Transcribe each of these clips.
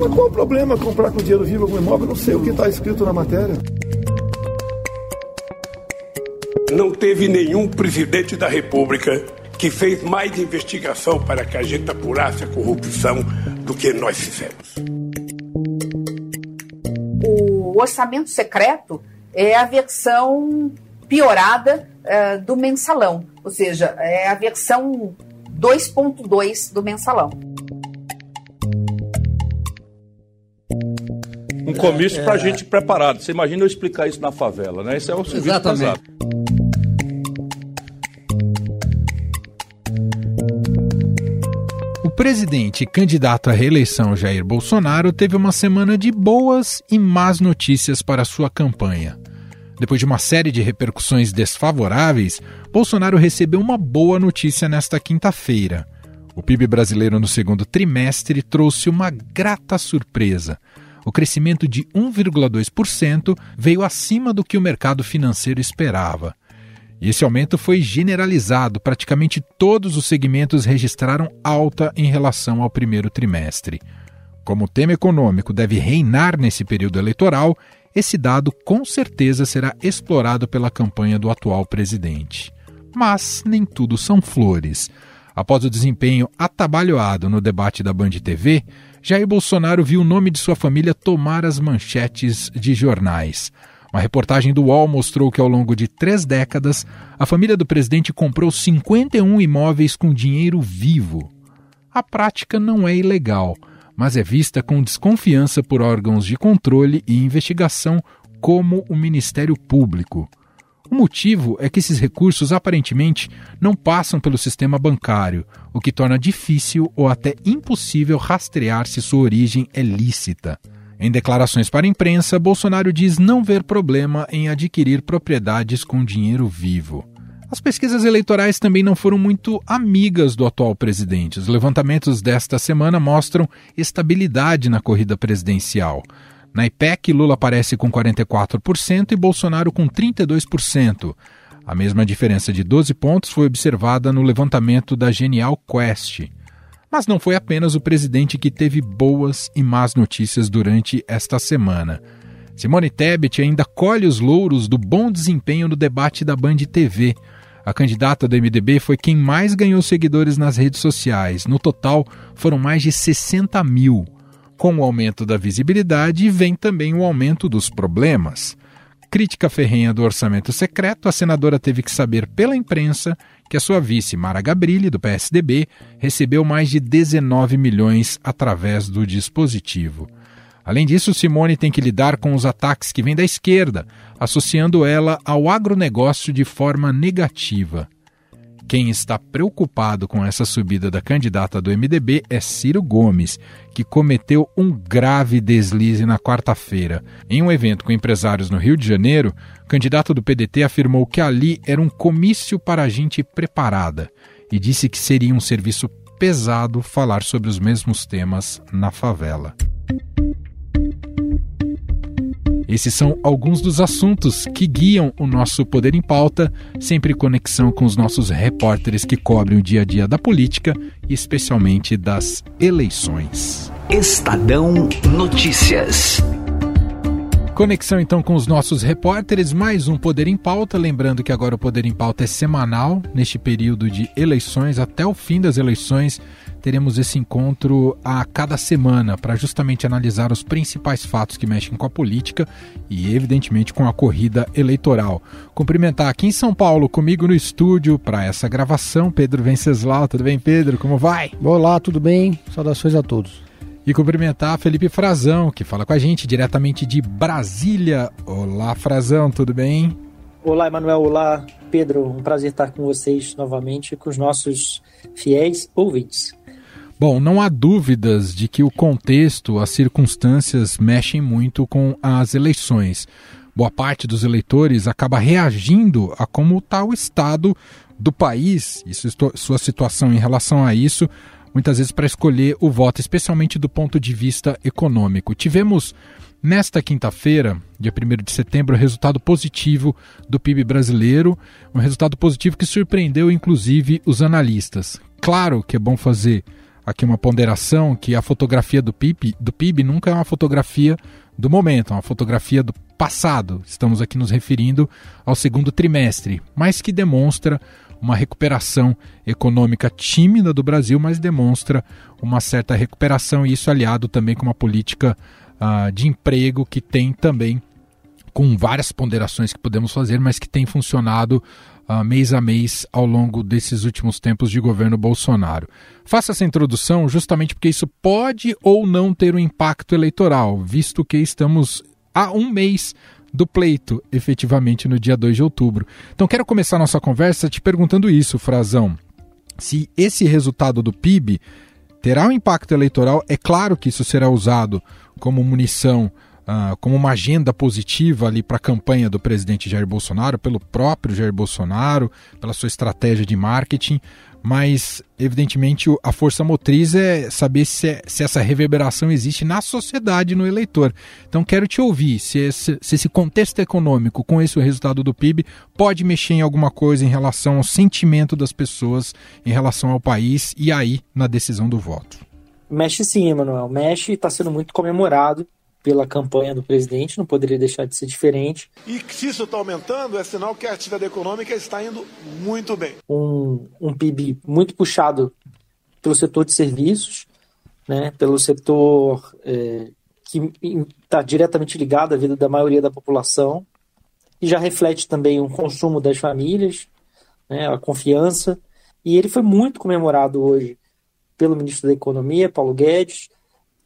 Mas qual o problema comprar com dinheiro vivo algum imóvel? Não sei o que está escrito na matéria. Não teve nenhum presidente da República que fez mais investigação para que a gente apurasse a corrupção do que nós fizemos. O orçamento secreto é a versão piorada uh, do mensalão, ou seja, é a versão 2.2 do mensalão. Um comício é, para gente preparado. Você imagina eu explicar isso na favela, né? Esse é o serviço Exatamente. pesado. O presidente e candidato à reeleição Jair Bolsonaro teve uma semana de boas e más notícias para sua campanha. Depois de uma série de repercussões desfavoráveis, Bolsonaro recebeu uma boa notícia nesta quinta-feira. O PIB brasileiro no segundo trimestre trouxe uma grata surpresa. O crescimento de 1,2% veio acima do que o mercado financeiro esperava. E esse aumento foi generalizado, praticamente todos os segmentos registraram alta em relação ao primeiro trimestre. Como o tema econômico deve reinar nesse período eleitoral, esse dado com certeza será explorado pela campanha do atual presidente. Mas nem tudo são flores. Após o desempenho atabalhoado no debate da Band TV, Jair Bolsonaro viu o nome de sua família tomar as manchetes de jornais. Uma reportagem do UOL mostrou que ao longo de três décadas, a família do presidente comprou 51 imóveis com dinheiro vivo. A prática não é ilegal, mas é vista com desconfiança por órgãos de controle e investigação como o Ministério Público. O motivo é que esses recursos aparentemente não passam pelo sistema bancário, o que torna difícil ou até impossível rastrear se sua origem é lícita. Em declarações para a imprensa, Bolsonaro diz não ver problema em adquirir propriedades com dinheiro vivo. As pesquisas eleitorais também não foram muito amigas do atual presidente. Os levantamentos desta semana mostram estabilidade na corrida presidencial. Na IPEC, Lula aparece com 44% e Bolsonaro com 32%. A mesma diferença de 12 pontos foi observada no levantamento da Genial Quest. Mas não foi apenas o presidente que teve boas e más notícias durante esta semana. Simone Tebet ainda colhe os louros do bom desempenho no debate da Band TV. A candidata do MDB foi quem mais ganhou seguidores nas redes sociais. No total, foram mais de 60 mil. Com o aumento da visibilidade, vem também o aumento dos problemas. Crítica ferrenha do orçamento secreto, a senadora teve que saber pela imprensa que a sua vice, Mara Gabrilli, do PSDB, recebeu mais de 19 milhões através do dispositivo. Além disso, Simone tem que lidar com os ataques que vêm da esquerda, associando ela ao agronegócio de forma negativa. Quem está preocupado com essa subida da candidata do MDB é Ciro Gomes, que cometeu um grave deslize na quarta-feira. Em um evento com empresários no Rio de Janeiro, o candidato do PDT afirmou que ali era um comício para gente preparada e disse que seria um serviço pesado falar sobre os mesmos temas na favela. Esses são alguns dos assuntos que guiam o nosso Poder em Pauta, sempre em conexão com os nossos repórteres que cobrem o dia a dia da política e especialmente das eleições. Estadão Notícias. Conexão então com os nossos repórteres, mais um Poder em Pauta. Lembrando que agora o Poder em Pauta é semanal, neste período de eleições, até o fim das eleições teremos esse encontro a cada semana para justamente analisar os principais fatos que mexem com a política e, evidentemente, com a corrida eleitoral. Cumprimentar aqui em São Paulo, comigo no estúdio, para essa gravação, Pedro Venceslau. Tudo bem, Pedro? Como vai? Olá, tudo bem? Saudações a todos. E cumprimentar Felipe Frazão, que fala com a gente diretamente de Brasília. Olá, Frazão, tudo bem? Olá, Emanuel. Olá, Pedro. Um prazer estar com vocês novamente, com os nossos fiéis ouvintes. Bom, não há dúvidas de que o contexto, as circunstâncias mexem muito com as eleições. Boa parte dos eleitores acaba reagindo a como está o estado do país e sua situação em relação a isso, muitas vezes para escolher o voto, especialmente do ponto de vista econômico. Tivemos Nesta quinta-feira, dia 1 de setembro, resultado positivo do PIB brasileiro, um resultado positivo que surpreendeu inclusive os analistas. Claro que é bom fazer aqui uma ponderação que a fotografia do PIB, do PIB nunca é uma fotografia do momento, é uma fotografia do passado. Estamos aqui nos referindo ao segundo trimestre, mas que demonstra uma recuperação econômica tímida do Brasil, mas demonstra uma certa recuperação, e isso aliado também com uma política uh, de emprego que tem também, com várias ponderações que podemos fazer, mas que tem funcionado uh, mês a mês ao longo desses últimos tempos de governo Bolsonaro. Faço essa introdução justamente porque isso pode ou não ter um impacto eleitoral, visto que estamos há um mês do pleito, efetivamente no dia 2 de outubro. Então quero começar nossa conversa te perguntando isso, Frazão. Se esse resultado do PIB terá um impacto eleitoral, é claro que isso será usado como munição, uh, como uma agenda positiva ali para a campanha do presidente Jair Bolsonaro, pelo próprio Jair Bolsonaro, pela sua estratégia de marketing, mas evidentemente a força motriz é saber se, é, se, essa reverberação existe na sociedade, no eleitor. Então quero te ouvir se esse, se esse contexto econômico, com esse resultado do PIB, pode mexer em alguma coisa em relação ao sentimento das pessoas, em relação ao país e aí na decisão do voto. Mexe sim, Emanuel. Mexe e está sendo muito comemorado pela campanha do presidente, não poderia deixar de ser diferente. E se isso está aumentando, é sinal que a atividade econômica está indo muito bem. Um, um PIB muito puxado pelo setor de serviços, né, pelo setor é, que está diretamente ligado à vida da maioria da população, e já reflete também o consumo das famílias, né, a confiança. E ele foi muito comemorado hoje pelo ministro da Economia, Paulo Guedes,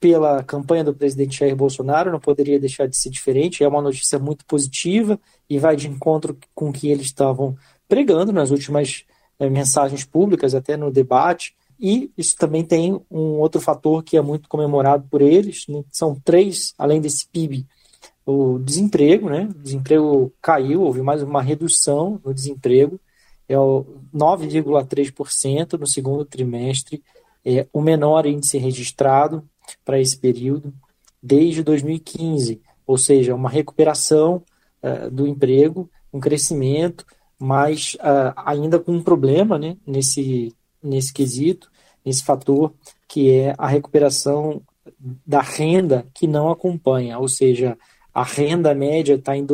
pela campanha do presidente Jair Bolsonaro, não poderia deixar de ser diferente. É uma notícia muito positiva e vai de encontro com o que eles estavam pregando nas últimas é, mensagens públicas, até no debate. E isso também tem um outro fator que é muito comemorado por eles. Né? São três, além desse PIB, o desemprego, né? O desemprego caiu, houve mais uma redução no desemprego, é o 9,3% no segundo trimestre, é o menor índice registrado para esse período desde 2015, ou seja, uma recuperação uh, do emprego, um crescimento, mas uh, ainda com um problema né, nesse, nesse quesito, nesse fator, que é a recuperação da renda que não acompanha, ou seja, a renda média está em R$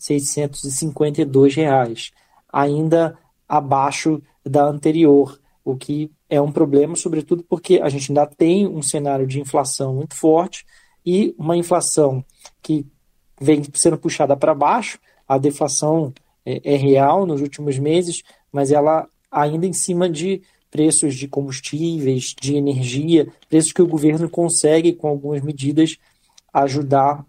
2.652, ainda abaixo da anterior, o que é um problema, sobretudo porque a gente ainda tem um cenário de inflação muito forte e uma inflação que vem sendo puxada para baixo. A deflação é, é, real nos últimos meses, mas ela ainda em cima de preços de combustíveis, de energia, preços que o governo consegue, com algumas medidas, ajudar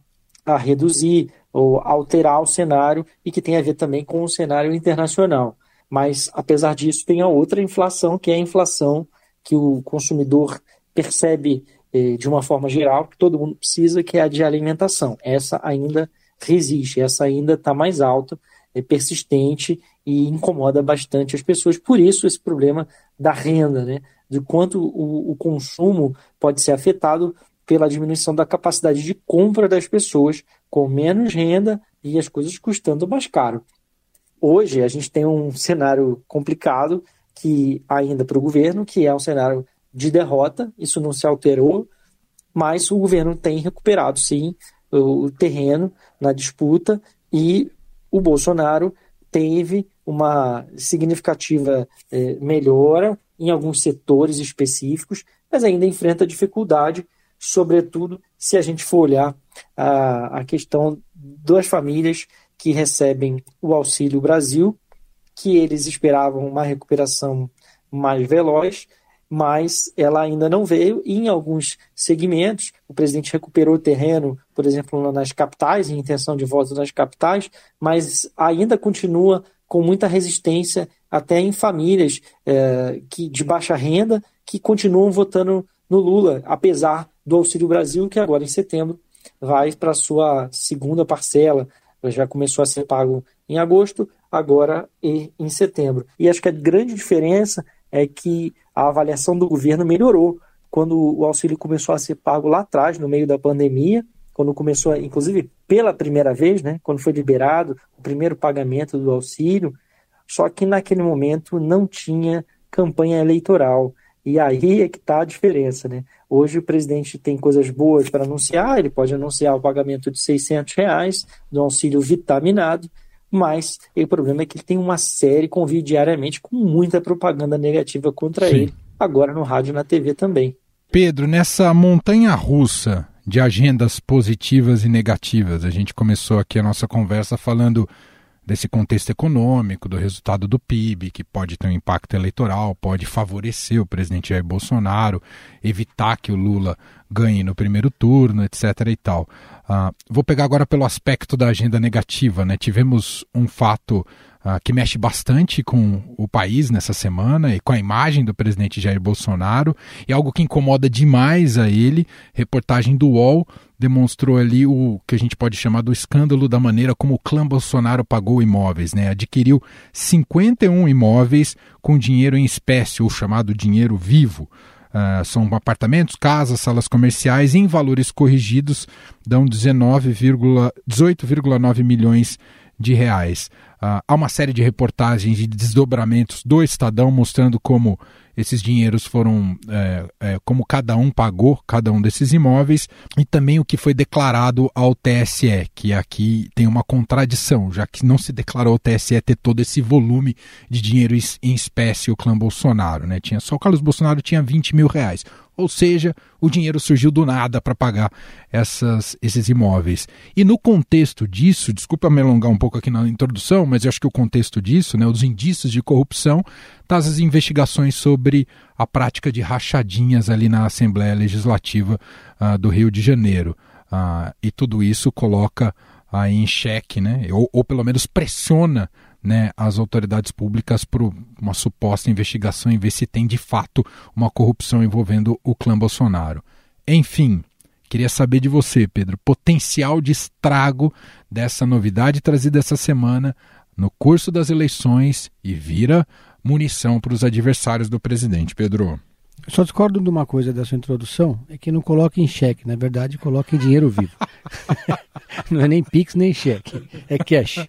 a reduzir ou alterar o cenário e que tem a ver também com o cenário internacional. Mas, apesar disso, tem a outra inflação, que é a inflação que o consumidor percebe eh, de uma forma geral, que todo mundo precisa, que é a de alimentação. Essa ainda resiste, essa ainda está mais alta, é persistente e incomoda bastante as pessoas. Por isso, esse problema da renda, né? de quanto o, o consumo pode ser afetado pela diminuição da capacidade de compra das pessoas com menos renda e as coisas custando mais caro. Hoje a gente tem um cenário complicado que ainda para o governo, que é um cenário de derrota, isso não se alterou, mas o governo tem recuperado sim o terreno na disputa e o Bolsonaro teve uma significativa é, melhora em alguns setores específicos, mas ainda enfrenta dificuldade, sobretudo se a gente for olhar a, a questão das famílias que recebem o Auxílio Brasil, que eles esperavam uma recuperação mais veloz, mas ela ainda não veio. E em alguns segmentos, o presidente recuperou terreno, por exemplo, nas capitais, em intenção de voto nas capitais, mas ainda continua com muita resistência, até em famílias é, que, de baixa renda, que continuam votando no Lula, apesar do Auxílio Brasil, que agora em setembro vai para a sua segunda parcela, já começou a ser pago em agosto, agora e em setembro. E acho que a grande diferença é que a avaliação do governo melhorou quando o auxílio começou a ser pago lá atrás, no meio da pandemia, quando começou, inclusive pela primeira vez, né, quando foi liberado o primeiro pagamento do auxílio, só que naquele momento não tinha campanha eleitoral. E aí é que está a diferença, né? Hoje o presidente tem coisas boas para anunciar, ele pode anunciar o pagamento de 600 reais do auxílio vitaminado, mas o problema é que ele tem uma série, convive diariamente com muita propaganda negativa contra Sim. ele, agora no rádio e na TV também. Pedro, nessa montanha russa de agendas positivas e negativas, a gente começou aqui a nossa conversa falando desse contexto econômico, do resultado do PIB, que pode ter um impacto eleitoral, pode favorecer o presidente Jair Bolsonaro, evitar que o Lula ganhe no primeiro turno, etc. e tal. Uh, vou pegar agora pelo aspecto da agenda negativa. Né? Tivemos um fato uh, que mexe bastante com o país nessa semana e com a imagem do presidente Jair Bolsonaro, e algo que incomoda demais a ele. Reportagem do UOL demonstrou ali o que a gente pode chamar do escândalo da maneira como o clã Bolsonaro pagou imóveis, né? Adquiriu 51 imóveis com dinheiro em espécie, ou chamado dinheiro vivo. Uh, são apartamentos, casas, salas comerciais em valores corrigidos dão 18,9 milhões de reais. Uh, há uma série de reportagens de desdobramentos do Estadão mostrando como esses dinheiros foram, é, é, como cada um pagou cada um desses imóveis, e também o que foi declarado ao TSE, que aqui tem uma contradição, já que não se declarou ao TSE ter todo esse volume de dinheiro em espécie o clã Bolsonaro. Né? Tinha, só o Carlos Bolsonaro tinha 20 mil reais. Ou seja, o dinheiro surgiu do nada para pagar essas, esses imóveis. E no contexto disso, desculpa me alongar um pouco aqui na introdução, mas eu acho que o contexto disso, né, os indícios de corrupção, tá as investigações sobre a prática de rachadinhas ali na Assembleia Legislativa uh, do Rio de Janeiro. Uh, e tudo isso coloca aí em xeque, né, ou, ou pelo menos pressiona né, as autoridades públicas para uma suposta investigação e ver se tem de fato uma corrupção envolvendo o clã Bolsonaro. Enfim, queria saber de você, Pedro, potencial de estrago dessa novidade trazida essa semana no curso das eleições e vira munição para os adversários do presidente, Pedro. Eu só discordo de uma coisa dessa introdução, é que não coloca em cheque, na verdade coloca em dinheiro vivo. não é nem Pix nem cheque, é cash.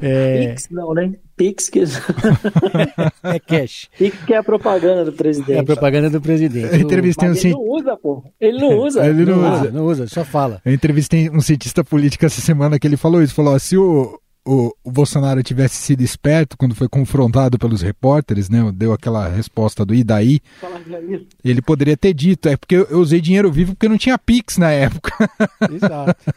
é... Pix não, né? Pix que... é cash. Pix que é a propaganda do presidente. É a propaganda do presidente. Eu entrevistei Mas um ele não usa, pô. Ele não usa. ele não, não usa. Não usa, só fala. Eu entrevistei um cientista político essa semana que ele falou isso, falou, se o o, o, Bolsonaro tivesse sido esperto quando foi confrontado pelos repórteres, né, deu aquela resposta do e daí, ele poderia ter dito, é porque eu usei dinheiro vivo porque não tinha Pix na época. Exato.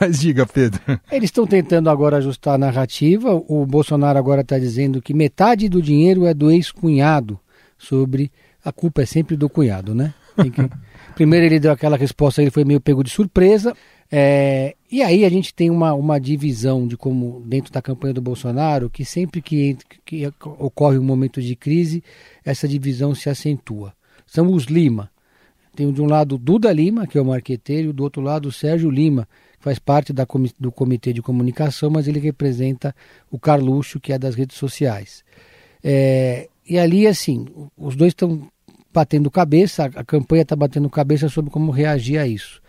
Mas diga, Pedro. Eles estão tentando agora ajustar a narrativa, o Bolsonaro agora está dizendo que metade do dinheiro é do ex-cunhado, sobre a culpa é sempre do cunhado, né? Que... Primeiro ele deu aquela resposta, ele foi meio pego de surpresa, é, e aí a gente tem uma, uma divisão de como, dentro da campanha do Bolsonaro, que sempre que, que ocorre um momento de crise, essa divisão se acentua. São os Lima. Tem de um lado Duda Lima, que é o marqueteiro, e do outro lado Sérgio Lima, que faz parte da, do comitê de comunicação, mas ele representa o Carluxo, que é das redes sociais. É, e ali, assim, os dois estão batendo cabeça, a campanha está batendo cabeça sobre como reagir a isso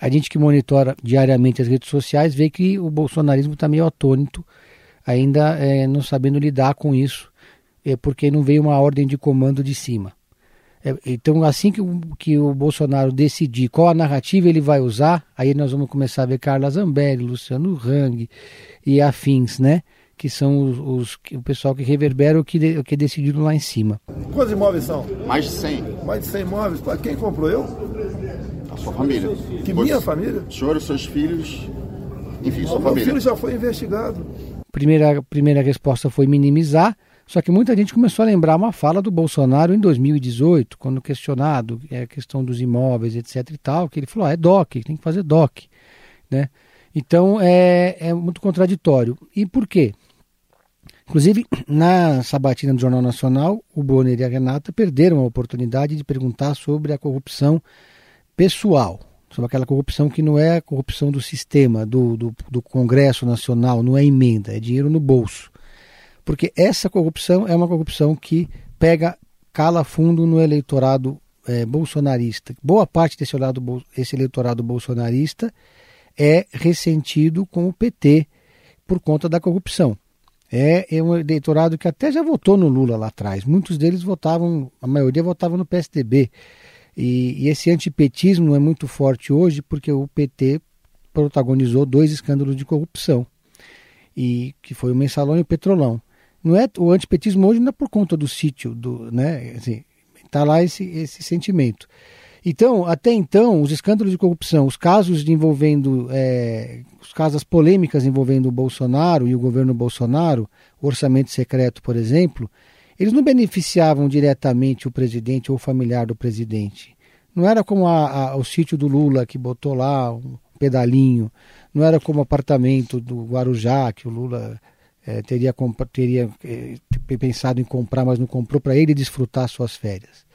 a gente que monitora diariamente as redes sociais vê que o bolsonarismo está meio atônito, ainda é, não sabendo lidar com isso, é, porque não veio uma ordem de comando de cima. É, então, assim que o, que o Bolsonaro decidir qual a narrativa ele vai usar, aí nós vamos começar a ver Carla Zambelli, Luciano Hang e afins, né? Que são os, os o pessoal que reverbera o que, o que decidiram lá em cima. Quantos imóveis são? Mais de 100. Mais de 100 imóveis? Quem comprou eu? Sua família. Que minha família? O senhor, os seus filhos, enfim, sua meu família. filho já foi investigado. Primeira, primeira resposta foi minimizar, só que muita gente começou a lembrar uma fala do Bolsonaro em 2018, quando questionado é, a questão dos imóveis, etc e tal, que ele falou, ah, é DOC, tem que fazer DOC, né? Então é, é muito contraditório. E por quê? Inclusive, na sabatina do Jornal Nacional, o Bonner e a Renata perderam a oportunidade de perguntar sobre a corrupção pessoal, sobre aquela corrupção que não é a corrupção do sistema, do, do, do Congresso Nacional, não é emenda, é dinheiro no bolso. Porque essa corrupção é uma corrupção que pega, cala fundo no eleitorado é, bolsonarista. Boa parte desse, lado, esse eleitorado bolsonarista é ressentido com o PT por conta da corrupção. é, é um eleitorado que até já votou no Lula lá atrás. Muitos deles votavam, a maioria votava no PSDB. E, e esse antipetismo é muito forte hoje porque o PT protagonizou dois escândalos de corrupção, e que foi o Mensalão e o Petrolão. Não é o antipetismo hoje não é por conta do sítio, do, né? Assim, tá lá esse, esse sentimento. Então, até então, os escândalos de corrupção, os casos envolvendo, é, os casos polêmicas envolvendo o Bolsonaro e o governo Bolsonaro, o orçamento secreto, por exemplo, eles não beneficiavam diretamente o presidente ou o familiar do presidente. Não era como a, a, o sítio do Lula que botou lá um pedalinho, não era como o apartamento do Guarujá que o Lula é, teria, teria é, pensado em comprar, mas não comprou para ele desfrutar suas férias.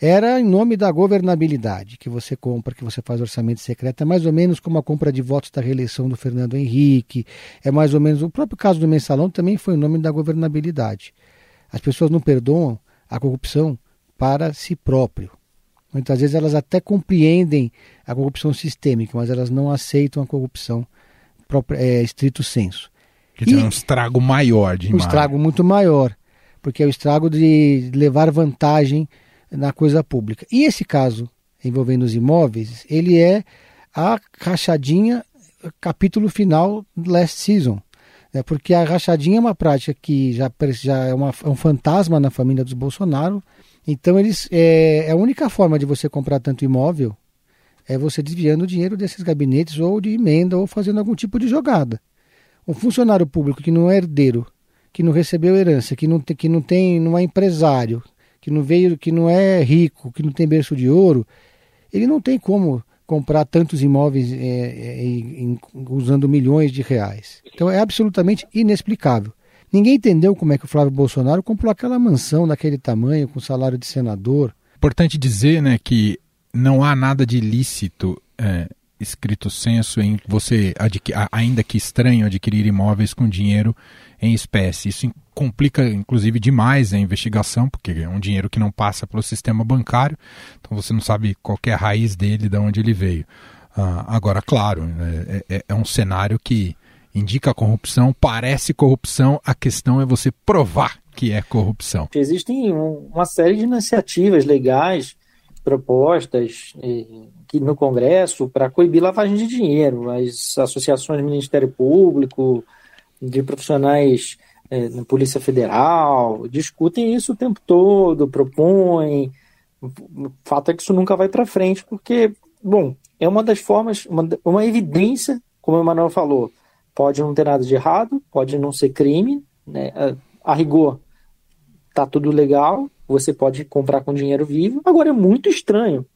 Era em nome da governabilidade que você compra, que você faz orçamento secreto. É mais ou menos como a compra de votos da reeleição do Fernando Henrique. É mais ou menos. O próprio caso do mensalão também foi em nome da governabilidade. As pessoas não perdoam a corrupção para si próprio. Muitas vezes elas até compreendem a corrupção sistêmica, mas elas não aceitam a corrupção própria, é, estrito senso. Que tem um estrago maior de Um estrago muito maior, porque é o estrago de levar vantagem na coisa pública. E esse caso envolvendo os imóveis, ele é a rachadinha, capítulo final Last Season né? porque a rachadinha é uma prática que já, já é, uma, é um fantasma na família dos Bolsonaro. Então eles é, é, a única forma de você comprar tanto imóvel é você desviando o dinheiro desses gabinetes ou de emenda ou fazendo algum tipo de jogada. Um funcionário público que não é herdeiro, que não recebeu herança, que não que não tem, não é empresário, que não veio, que não é rico, que não tem berço de ouro, ele não tem como comprar tantos imóveis é, é, em, usando milhões de reais. Então é absolutamente inexplicável. Ninguém entendeu como é que o Flávio Bolsonaro comprou aquela mansão daquele tamanho, com salário de senador. Importante dizer né, que não há nada de ilícito é, escrito senso em você, ainda que estranho, adquirir imóveis com dinheiro em espécie. Isso complica, inclusive, demais a investigação, porque é um dinheiro que não passa pelo sistema bancário, então você não sabe qual é a raiz dele, de onde ele veio. Uh, agora, claro, é, é, é um cenário que indica corrupção, parece corrupção, a questão é você provar que é corrupção. Existem uma série de iniciativas legais propostas eh, que no Congresso para coibir lavagem de dinheiro. As associações do Ministério Público, de profissionais eh, na Polícia Federal, discutem isso o tempo todo, propõem. O fato é que isso nunca vai para frente, porque, bom, é uma das formas, uma, uma evidência, como o Emanuel falou, pode não ter nada de errado, pode não ser crime, né? a, a rigor tá tudo legal, você pode comprar com dinheiro vivo. Agora é muito estranho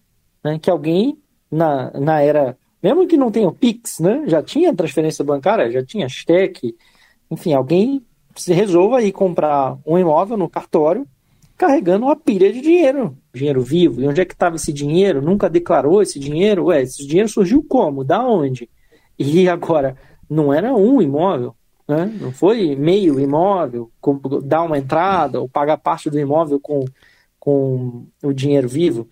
né, que alguém na, na era, mesmo que não tenha o Pix, né, já tinha transferência bancária, já tinha cheque, enfim, alguém se resolva aí comprar um imóvel no cartório carregando uma pilha de dinheiro, dinheiro vivo. E onde é que estava esse dinheiro? Nunca declarou esse dinheiro? Ué, esse dinheiro surgiu como? Da onde? E agora, não era um imóvel, né? Não foi meio imóvel, com, dar uma entrada ou pagar parte do imóvel com, com o dinheiro vivo.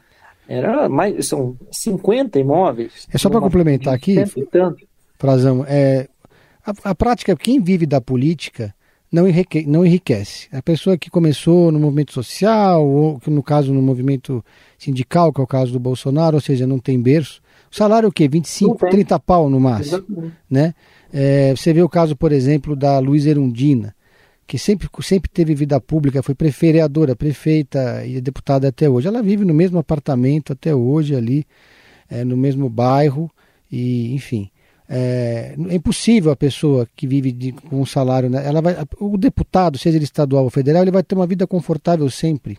Era mais, são 50 imóveis. É só para complementar aqui, Frazão, é, a, a prática, quem vive da política não, enrique, não enriquece. A pessoa que começou no movimento social, ou no caso no movimento sindical, que é o caso do Bolsonaro, ou seja, não tem berço. O salário é o quê? 25, 30 pau no máximo. Né? É, você vê o caso, por exemplo, da Luiz Erundina, que sempre, sempre teve vida pública, foi vereadora, prefeita e deputada até hoje. Ela vive no mesmo apartamento até hoje ali, é, no mesmo bairro, e enfim. É, é, impossível a pessoa que vive de, com um salário, né? ela vai, o deputado, seja ele estadual ou federal, ele vai ter uma vida confortável sempre.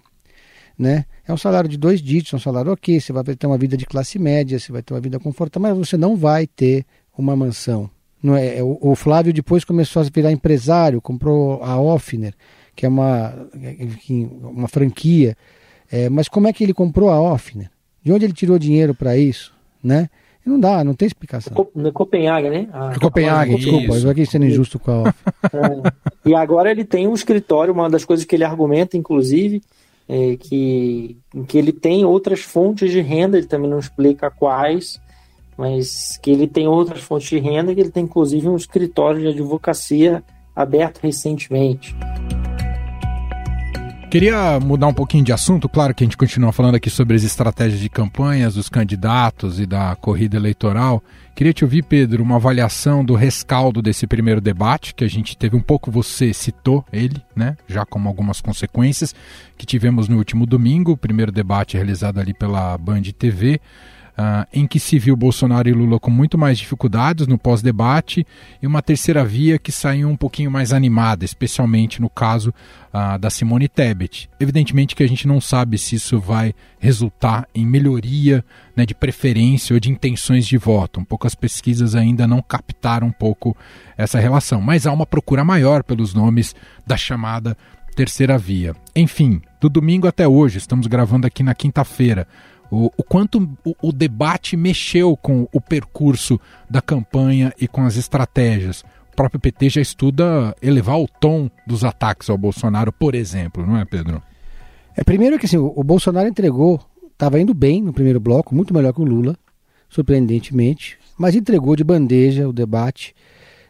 Né? É um salário de dois dígitos, é um salário ok, você vai ter uma vida de classe média, você vai ter uma vida confortável, mas você não vai ter uma mansão, não é, o, o Flávio depois começou a virar empresário, comprou a Offner, que é uma, enfim, uma franquia. É, mas como é que ele comprou a Offner? De onde ele tirou dinheiro para isso? Né? Não dá, não tem explicação. No Copenhague, né? Ah, Copenhague, desculpa, eu aqui sendo injusto com a Offner. É, e agora ele tem um escritório, uma das coisas que ele argumenta, inclusive, é que, que ele tem outras fontes de renda, ele também não explica quais, mas que ele tem outras fontes de renda, que ele tem inclusive um escritório de advocacia aberto recentemente. Queria mudar um pouquinho de assunto, claro que a gente continua falando aqui sobre as estratégias de campanhas dos candidatos e da corrida eleitoral. Queria te ouvir, Pedro, uma avaliação do rescaldo desse primeiro debate, que a gente teve um pouco, você citou ele, né? Já como algumas consequências, que tivemos no último domingo, o primeiro debate realizado ali pela Band TV uh, em que se viu Bolsonaro e Lula com muito mais dificuldades no pós-debate, e uma terceira via que saiu um pouquinho mais animada, especialmente no caso uh, da Simone Tebet. Evidentemente que a gente não sabe se isso vai resultar em melhoria né, de preferência ou de intenções de voto. Um pesquisas ainda não captaram um pouco essa relação, mas há uma procura maior pelos nomes da chamada terceira via. Enfim, do domingo até hoje, estamos gravando aqui na quinta-feira. O, o quanto o, o, debate mexeu com o percurso da campanha e com as estratégias. O próprio PT já estuda elevar o tom dos ataques ao Bolsonaro, por exemplo, não é, Pedro? É, primeiro que assim, o, Bolsonaro entregou, estava indo bem no primeiro bloco, muito melhor que o Lula, surpreendentemente, mas entregou de bandeja o debate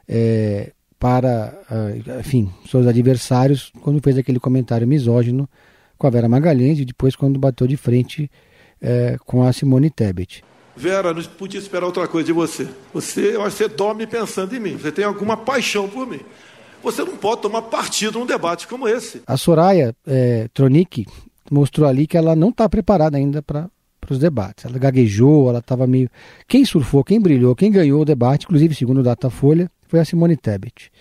é, para, ah, enfim, seus adversários, quando fez aquele comentário misógino com a Vera Magalhães e depois quando bateu de frente é, com a Simone Tebet. Vera, não podia esperar outra coisa de você. Você, eu acho que você dorme pensando em mim. Você tem alguma paixão por mim. Você não pode tomar partido num debate como esse. A Soraya é, Tronic mostrou ali que ela não está preparada ainda para os debates. Ela gaguejou, ela estava meio. Quem surfou, quem brilhou, quem ganhou o debate, inclusive segundo o Datafolha, foi a Simone Tebet,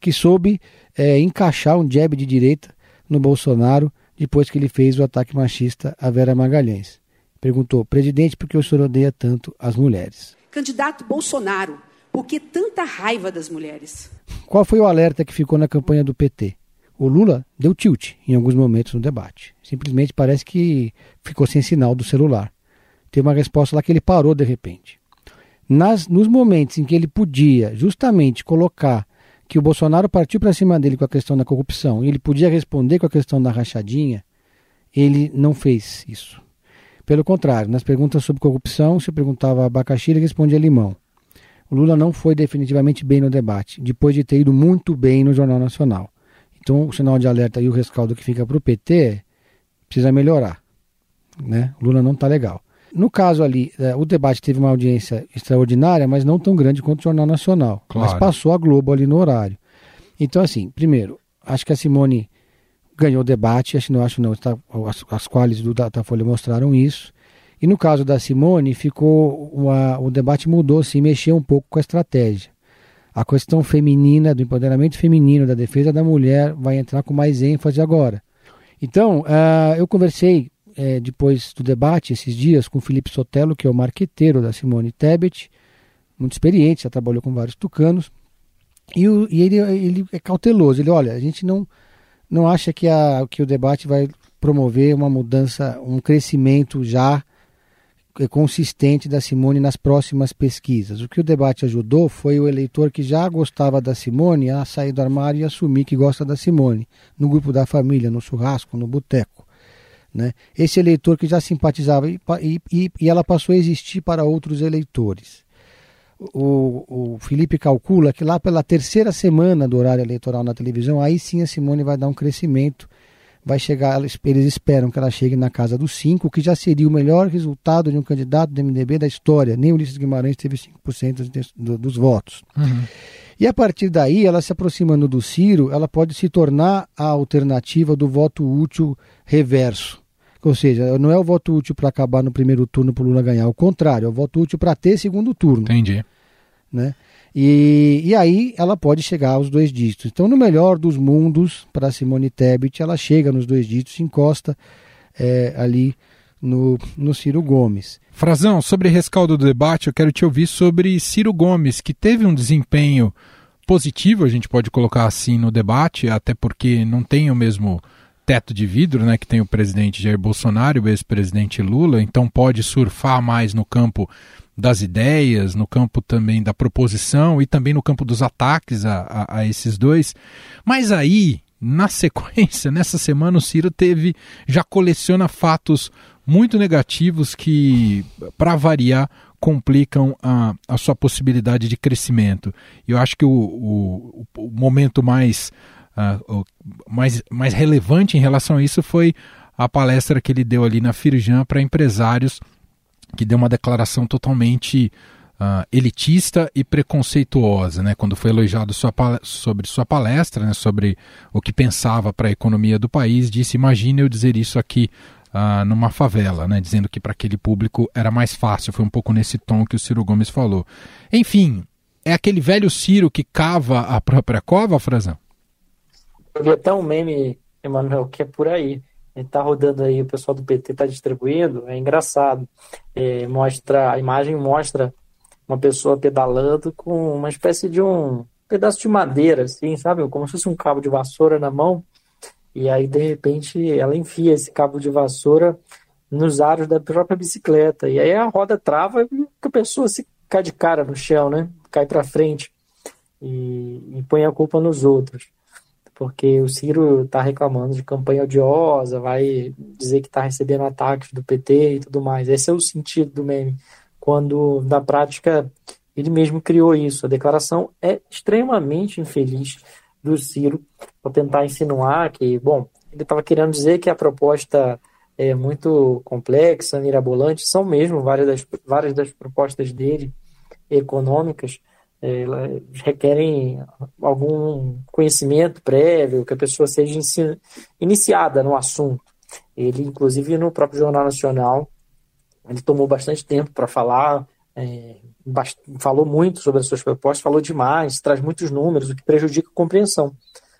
que soube é, encaixar um jab de direita no Bolsonaro depois que ele fez o ataque machista a Vera Magalhães perguntou: presidente, por que o senhor odeia tanto as mulheres? Candidato Bolsonaro, por que tanta raiva das mulheres? Qual foi o alerta que ficou na campanha do PT? O Lula deu tilt em alguns momentos no debate. Simplesmente parece que ficou sem sinal do celular. Tem uma resposta lá que ele parou de repente. Nas, nos momentos em que ele podia justamente colocar que o Bolsonaro partiu para cima dele com a questão da corrupção e ele podia responder com a questão da rachadinha, ele não fez isso. Pelo contrário, nas perguntas sobre corrupção, se perguntava abacaxi, ele respondia limão. O Lula não foi definitivamente bem no debate, depois de ter ido muito bem no Jornal Nacional. Então, o sinal de alerta e o rescaldo que fica para o PT precisa melhorar. Né? O Lula não está legal. No caso ali, é, o debate teve uma audiência extraordinária, mas não tão grande quanto o Jornal Nacional. Claro. Mas passou a Globo ali no horário. Então, assim, primeiro, acho que a Simone ganhou debate, acho, não acho não, está, as, as quales do Datafolha mostraram isso. E no caso da Simone, ficou uma, o debate mudou, se mexeu um pouco com a estratégia. A questão feminina, do empoderamento feminino, da defesa da mulher, vai entrar com mais ênfase agora. Então, uh, eu conversei uh, depois do debate, esses dias, com o Felipe Sotelo, que é o marqueteiro da Simone Tebet, muito experiente, já trabalhou com vários tucanos. E, o, e ele, ele é cauteloso. Ele, olha, a gente não não acha que, a, que o debate vai promover uma mudança, um crescimento já consistente da Simone nas próximas pesquisas. O que o debate ajudou foi o eleitor que já gostava da Simone a sair do armário e assumir que gosta da Simone, no grupo da família, no churrasco, no boteco. Né? Esse eleitor que já simpatizava e, e, e ela passou a existir para outros eleitores o, o Felipe calcula que lá pela terceira semana do horário eleitoral na televisão, aí sim a Simone vai dar um crescimento, vai chegar, eles esperam que ela chegue na casa dos 5, que já seria o melhor resultado de um candidato do MDB da história. Nem Ulisses Guimarães teve 5% dos, dos votos. Uhum. E a partir daí, ela se aproximando do Ciro, ela pode se tornar a alternativa do voto útil reverso. Ou seja, não é o voto útil para acabar no primeiro turno para o Lula ganhar, ao contrário, é o voto útil para ter segundo turno. Entendi. Né? E, e aí ela pode chegar aos dois dígitos. Então, no melhor dos mundos, para Simone Tebet, ela chega nos dois dígitos, encosta é, ali no, no Ciro Gomes. Frazão, sobre rescaldo do debate, eu quero te ouvir sobre Ciro Gomes, que teve um desempenho positivo, a gente pode colocar assim no debate, até porque não tem o mesmo teto de vidro, né, que tem o presidente Jair Bolsonaro, o ex-presidente Lula, então pode surfar mais no campo das ideias, no campo também da proposição e também no campo dos ataques a, a, a esses dois. Mas aí, na sequência, nessa semana, o Ciro teve, já coleciona fatos muito negativos que, para variar, complicam a, a sua possibilidade de crescimento. Eu acho que o, o, o momento mais, uh, mais, mais relevante em relação a isso foi a palestra que ele deu ali na Firjan para empresários, que deu uma declaração totalmente uh, elitista e preconceituosa, né? Quando foi elogiado sua, sobre sua palestra, né? Sobre o que pensava para a economia do país, disse: Imagine eu dizer isso aqui uh, numa favela, né? Dizendo que para aquele público era mais fácil. Foi um pouco nesse tom que o Ciro Gomes falou. Enfim, é aquele velho Ciro que cava a própria cova, Frazão? Eu vi até um meme, Emanuel, que é por aí. Ele tá rodando aí, o pessoal do PT tá distribuindo, é engraçado. É, mostra, a imagem mostra uma pessoa pedalando com uma espécie de um pedaço de madeira, assim, sabe? Como se fosse um cabo de vassoura na mão. E aí, de repente, ela enfia esse cabo de vassoura nos aros da própria bicicleta. E aí a roda trava e a pessoa se cai de cara no chão, né? Cai para frente e, e, põe a culpa nos outros. Porque o Ciro está reclamando de campanha odiosa, vai dizer que está recebendo ataques do PT e tudo mais. Esse é o sentido do meme quando na prática ele mesmo criou isso. A declaração é extremamente infeliz do Ciro para tentar insinuar que, bom, ele estava querendo dizer que a proposta é muito complexa, mirabolante, são mesmo várias das, várias das propostas dele econômicas, é, requerem algum conhecimento prévio, que a pessoa seja iniciada no assunto. Ele, inclusive, no próprio Jornal Nacional, ele tomou bastante tempo para falar, é, falou muito sobre as suas propostas, falou demais, traz muitos números, o que prejudica a compreensão.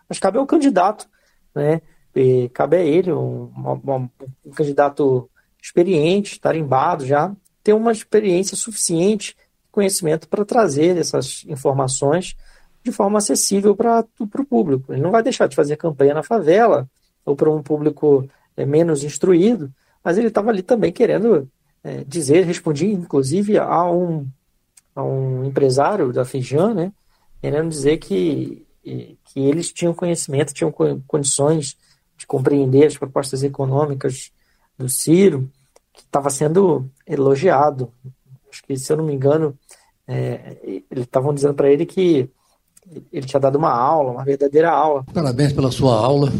Mas cabe ao candidato, né? E cabe a ele, um, um, um candidato experiente, tarimbado já, ter uma experiência suficiente, conhecimento para trazer essas informações de forma acessível para o público. Ele não vai deixar de fazer campanha na favela ou para um público é, menos instruído, mas ele estava ali também querendo é, dizer, respondi inclusive a um, a um empresário da Fijan, né, querendo dizer que, que eles tinham conhecimento, tinham condições de compreender as propostas econômicas do Ciro, que estava sendo elogiado. Acho que, se eu não me engano, é, eles estavam dizendo para ele que ele tinha dado uma aula, uma verdadeira aula. Parabéns pela sua aula.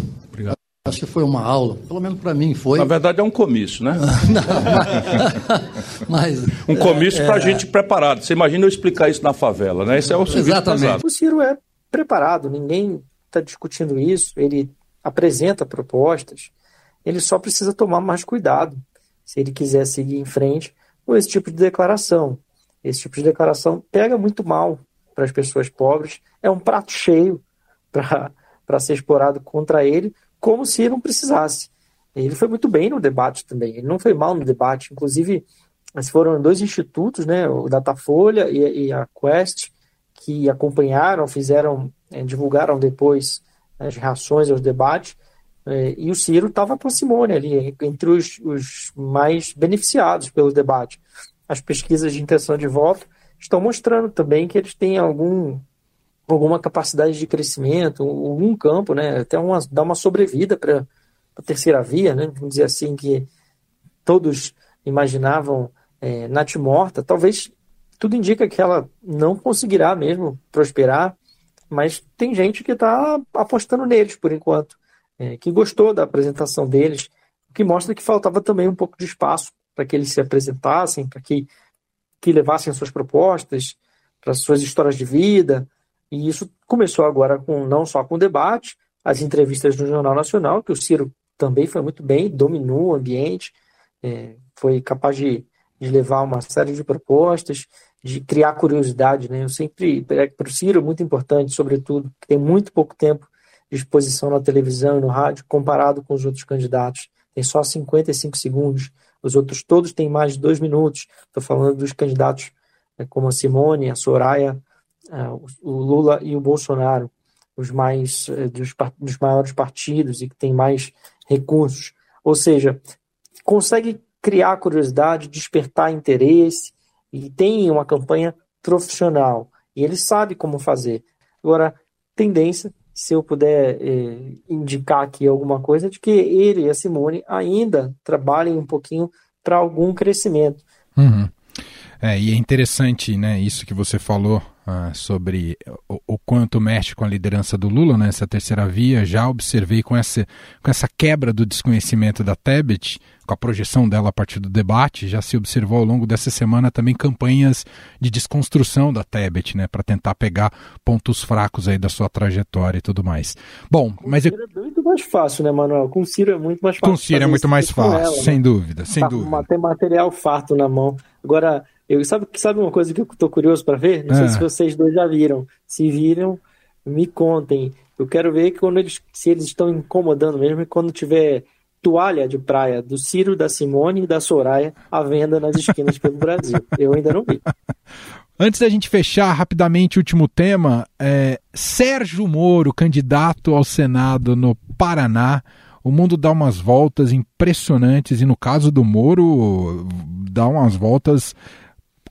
Acho que foi uma aula, pelo menos para mim foi. Na verdade é um comício, né? Não, mas, um comício é, para é... gente preparado. Você imagina eu explicar isso na favela, né? Esse é o serviço Exatamente. pesado. O Ciro é preparado, ninguém está discutindo isso. Ele apresenta propostas, ele só precisa tomar mais cuidado se ele quiser seguir em frente com esse tipo de declaração. Esse tipo de declaração pega muito mal para as pessoas pobres, é um prato cheio para ser explorado contra ele, como se não precisasse. Ele foi muito bem no debate também, ele não foi mal no debate, inclusive foram dois institutos, né, o Datafolha e, e a Quest, que acompanharam, fizeram, é, divulgaram depois as reações aos debates, é, e o Ciro estava com a Simone ali, entre os, os mais beneficiados pelo debate. As pesquisas de intenção de voto estão mostrando também que eles têm algum alguma capacidade de crescimento, algum campo, né? Até uma, dar uma sobrevida para a terceira via, né? Vamos dizer assim, que todos imaginavam é, Nath morta. Talvez tudo indica que ela não conseguirá mesmo prosperar, mas tem gente que está apostando neles por enquanto, é, que gostou da apresentação deles, o que mostra que faltava também um pouco de espaço para que eles se apresentassem, para que, que levassem suas propostas, para suas histórias de vida, e isso começou agora com não só com o debate, as entrevistas no Jornal Nacional, que o Ciro também foi muito bem, dominou o ambiente, é, foi capaz de, de, levar uma série de propostas, de criar curiosidade. Né? Eu sempre, para o Ciro, é muito importante, sobretudo, que tem muito pouco tempo de exposição na televisão e no rádio, comparado com os outros candidatos. Tem só 55 segundos, os outros todos têm mais de dois minutos. Estou falando dos candidatos né, como a Simone, a Soraya, é, o Lula e o Bolsonaro, os mais é, dos, dos maiores partidos e que têm mais recursos. Ou seja, consegue criar curiosidade, despertar interesse e tem uma campanha profissional. E ele sabe como fazer. Agora, tendência, se eu puder eh, indicar aqui alguma coisa, de que ele e a Simone ainda trabalhem um pouquinho para algum crescimento. Uhum. É, e é interessante, né, isso que você falou ah, sobre o, o, quanto mexe com a liderança do Lula nessa né, terceira via. Já observei com essa, com essa quebra do desconhecimento da Tebet, com a projeção dela a partir do debate, já se observou ao longo dessa semana também campanhas de desconstrução da Tebet, né, para tentar pegar pontos fracos aí da sua trajetória e tudo mais. Bom, com mas eu... é muito mais fácil, né, Manuel? Com o Ciro é muito mais fácil. Com o Ciro é muito mais fácil, ela, sem né? dúvida, sem tá, dúvida. Tem material farto na mão. Agora, eu, sabe, sabe uma coisa que eu tô curioso para ver? Não sei se vocês dois já viram. Se viram, me contem. Eu quero ver quando eles, se eles estão incomodando mesmo quando tiver toalha de praia do Ciro, da Simone e da Soraya à venda nas esquinas pelo Brasil. Eu ainda não vi. Antes da gente fechar rapidamente o último tema, é, Sérgio Moro, candidato ao Senado no Paraná. O mundo dá umas voltas impressionantes e no caso do Moro dá umas voltas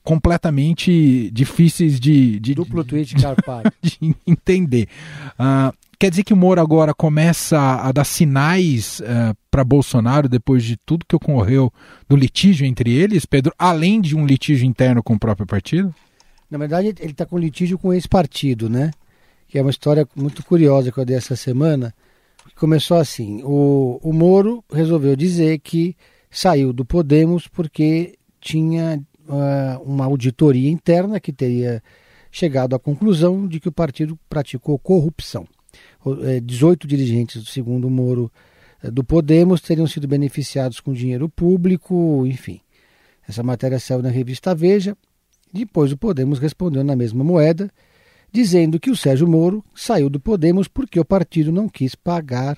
completamente difíceis de, de duplo tweet carpado de entender. Uh, quer dizer que o Moro agora começa a dar sinais uh, ah, para Bolsonaro depois de tudo que ocorreu do litígio entre eles, Pedro, além de um litígio interno com o próprio partido? Na verdade, ele está com litígio com esse partido, né? Que é uma história muito curiosa que eu dei essa semana. Começou assim: o, o Moro resolveu dizer que saiu do Podemos porque tinha uh, uma auditoria interna que teria chegado à conclusão de que o partido praticou corrupção. 18 eh, dirigentes, segundo Moro, eh, do Podemos teriam sido beneficiados com dinheiro público, enfim. Essa matéria saiu na revista Veja. Depois o Podemos respondeu na mesma moeda, dizendo que o Sérgio Moro saiu do Podemos porque o partido não quis pagar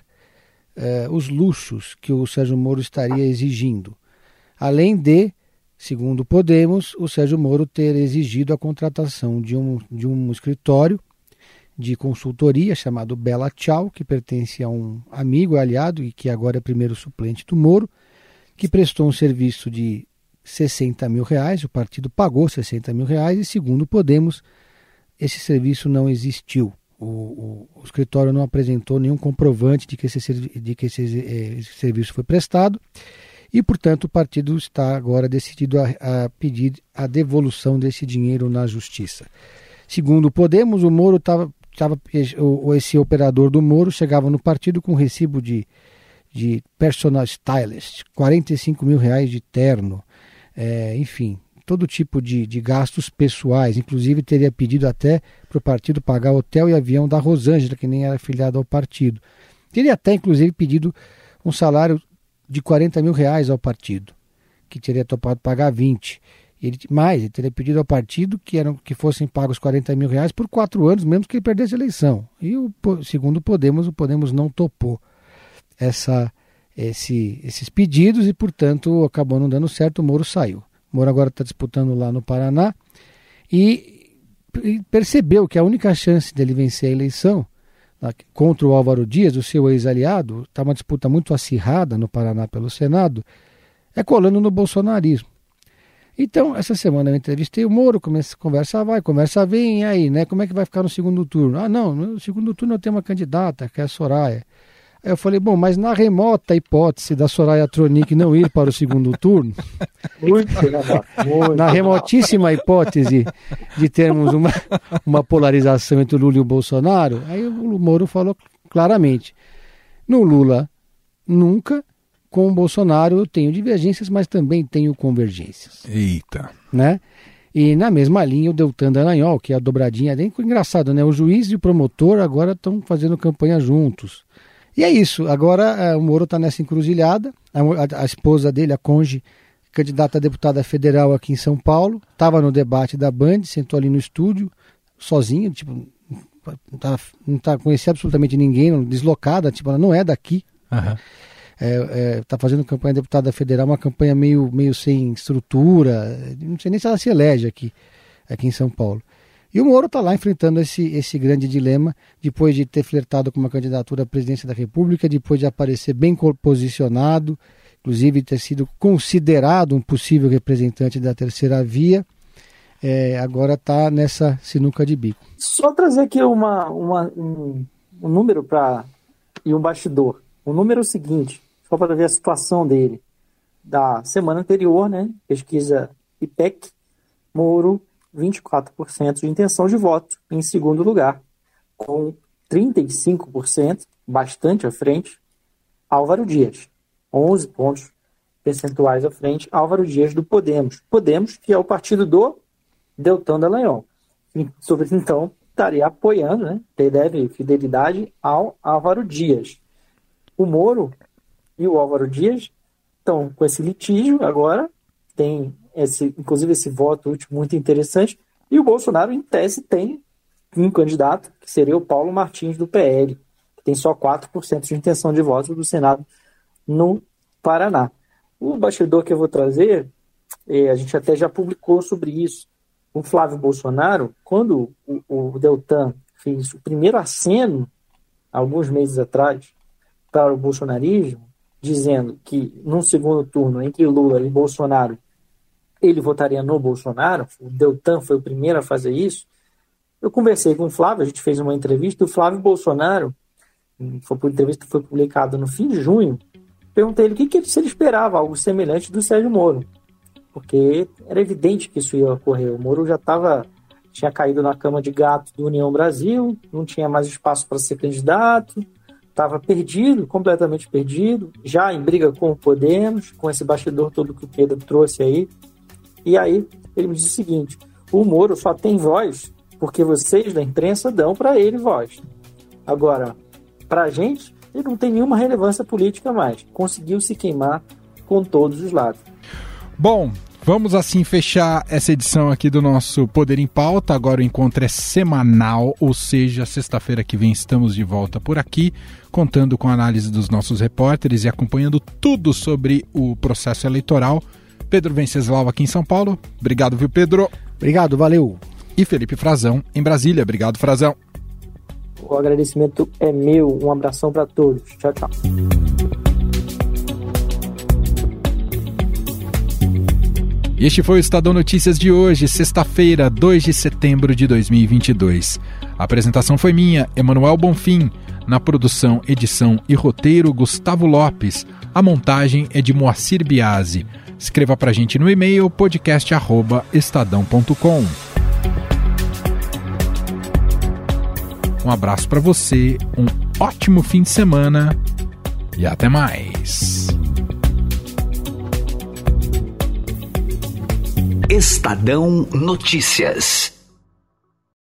eh, os luxos que o Sérgio Moro estaria exigindo. Além de segundo Podemos, o Sérgio Moro ter exigido a contratação de um, de um escritório de consultoria chamado Bela Tchau, que pertence a um amigo aliado e que agora é primeiro suplente do Moro, que prestou um serviço de 60 mil reais, o partido pagou 60 mil reais e, segundo Podemos, esse serviço não existiu. O, o, o escritório não apresentou nenhum comprovante de que esse, de que esse, eh, esse serviço foi prestado e, portanto, o partido está agora decidido a, a pedir a devolução desse dinheiro na justiça. Segundo o Podemos, o Moro estava. Tava, esse operador do Moro chegava no partido com recibo de, de personal stylist, 45 mil reais de terno, é, enfim, todo tipo de, de, gastos pessoais. Inclusive, teria pedido até para o partido pagar hotel e avião da Rosângela, que nem era afiliada ao partido. Teria até, inclusive, pedido um salário de 40 mil reais ao partido, que teria topado pagar 20. Ele, mais, ele teria pedido ao partido que, eram, que fossem pagos 40 mil reais por quatro anos, mesmo que ele perdesse a eleição. E, o, segundo o Podemos, o Podemos não topou essa, esse, esses pedidos e, portanto, acabou não dando certo. O Moro saiu. O Moro agora está disputando lá no Paraná e, e percebeu que a única chance dele vencer a eleição contra o Álvaro Dias, o seu ex-aliado, está uma disputa muito acirrada no Paraná pelo Senado, é colando no bolsonarismo. Então, essa semana eu entrevistei o Moro, começa, conversa vai, conversa vem, e aí, né? Como é que vai ficar no segundo turno? Ah, não, no segundo turno eu tenho uma candidata, que é a Soraya. Eu falei, bom, mas na remota hipótese da Soraya Tronic não ir para o segundo turno, muito, muito na remotíssima hipótese de termos uma, uma polarização entre o Lula e o Bolsonaro, aí o Moro falou claramente, no Lula nunca, com o Bolsonaro eu tenho divergências, mas também tenho convergências. Eita. Né? E na mesma linha o Deltan Dallagnol, que é a dobradinha, é engraçado, né? O juiz e o promotor agora estão fazendo campanha juntos. E é isso. Agora é, o Moro está nessa encruzilhada. A, a, esposa dele, a Conge, candidata a deputada federal aqui em São Paulo, estava no debate da Band, sentou ali no estúdio, sozinha, tipo, não, tá, não tá, conhecia absolutamente ninguém, deslocada, tipo, ela não é daqui. Uhum. É, é, tá fazendo campanha de deputada federal, uma campanha meio, meio sem estrutura, não sei nem se ela se elege aqui, aqui em São Paulo. E o Moro está lá enfrentando esse, esse grande dilema, depois de ter flertado com uma candidatura à presidência da República, depois de aparecer bem posicionado, inclusive ter sido considerado um possível representante da terceira via, é, agora está nessa sinuca de bico. Só trazer aqui uma, uma um, um número para e um bastidor. O número é o seguinte, só para ver a situação dele. Da semana anterior, né, pesquisa IPEC, Moro, 24% de intenção de voto. Em segundo lugar, com 35%, bastante à frente, Álvaro Dias, 11 pontos percentuais à frente, Álvaro Dias do Podemos. Podemos, que é o partido do Deltan Dallagnol. Então, estaria apoiando, né, deve fidelidade ao Álvaro Dias. O Moro e o Álvaro Dias estão com esse litígio agora, tem esse, inclusive esse voto último muito interessante, e o Bolsonaro, em tese, tem um candidato, que seria o Paulo Martins do PL, que tem só 4% de intenção de voto do Senado no Paraná. O bastidor que eu vou trazer, é, a gente até já publicou sobre isso. O Flávio Bolsonaro, quando o, o Deltan fez o primeiro aceno, alguns meses atrás, para o bolsonarismo, dizendo que num segundo turno entre Lula e Bolsonaro ele votaria no Bolsonaro, o Deltan foi o primeiro a fazer isso. Eu conversei com o Flávio, a gente fez uma entrevista, o Flávio Bolsonaro, foi uma entrevista que foi publicada no fim de junho, perguntei ele o que, que se ele esperava algo semelhante do Sérgio Moro, porque era evidente que isso ia ocorrer. O Moro já estava tinha caído na cama de gato do União Brasil, não tinha mais espaço para ser candidato, estava perdido, completamente perdido, já em briga com o Podemos, com esse bastidor todo que o Pedro trouxe aí. E aí ele me disse o seguinte: o Moro só tem voz porque vocês da imprensa dão para ele voz. Agora, para a gente, ele não tem nenhuma relevância política mais. Conseguiu se queimar com todos os lados. Bom, Vamos assim fechar essa edição aqui do nosso Poder em Pauta. Agora o encontro é semanal, ou seja, sexta-feira que vem estamos de volta por aqui, contando com a análise dos nossos repórteres e acompanhando tudo sobre o processo eleitoral. Pedro Venceslau aqui em São Paulo. Obrigado, viu, Pedro? Obrigado, valeu. E Felipe Frazão em Brasília. Obrigado, Frazão. O agradecimento é meu. Um abração para todos. Tchau, tchau. E este foi o Estadão Notícias de hoje, sexta-feira, 2 de setembro de 2022. A apresentação foi minha, Emanuel Bonfim. Na produção, edição e roteiro, Gustavo Lopes. A montagem é de Moacir Biasi. Escreva pra gente no e-mail podcast@estadão.com. Um abraço para você, um ótimo fim de semana e até mais. Estadão Notícias.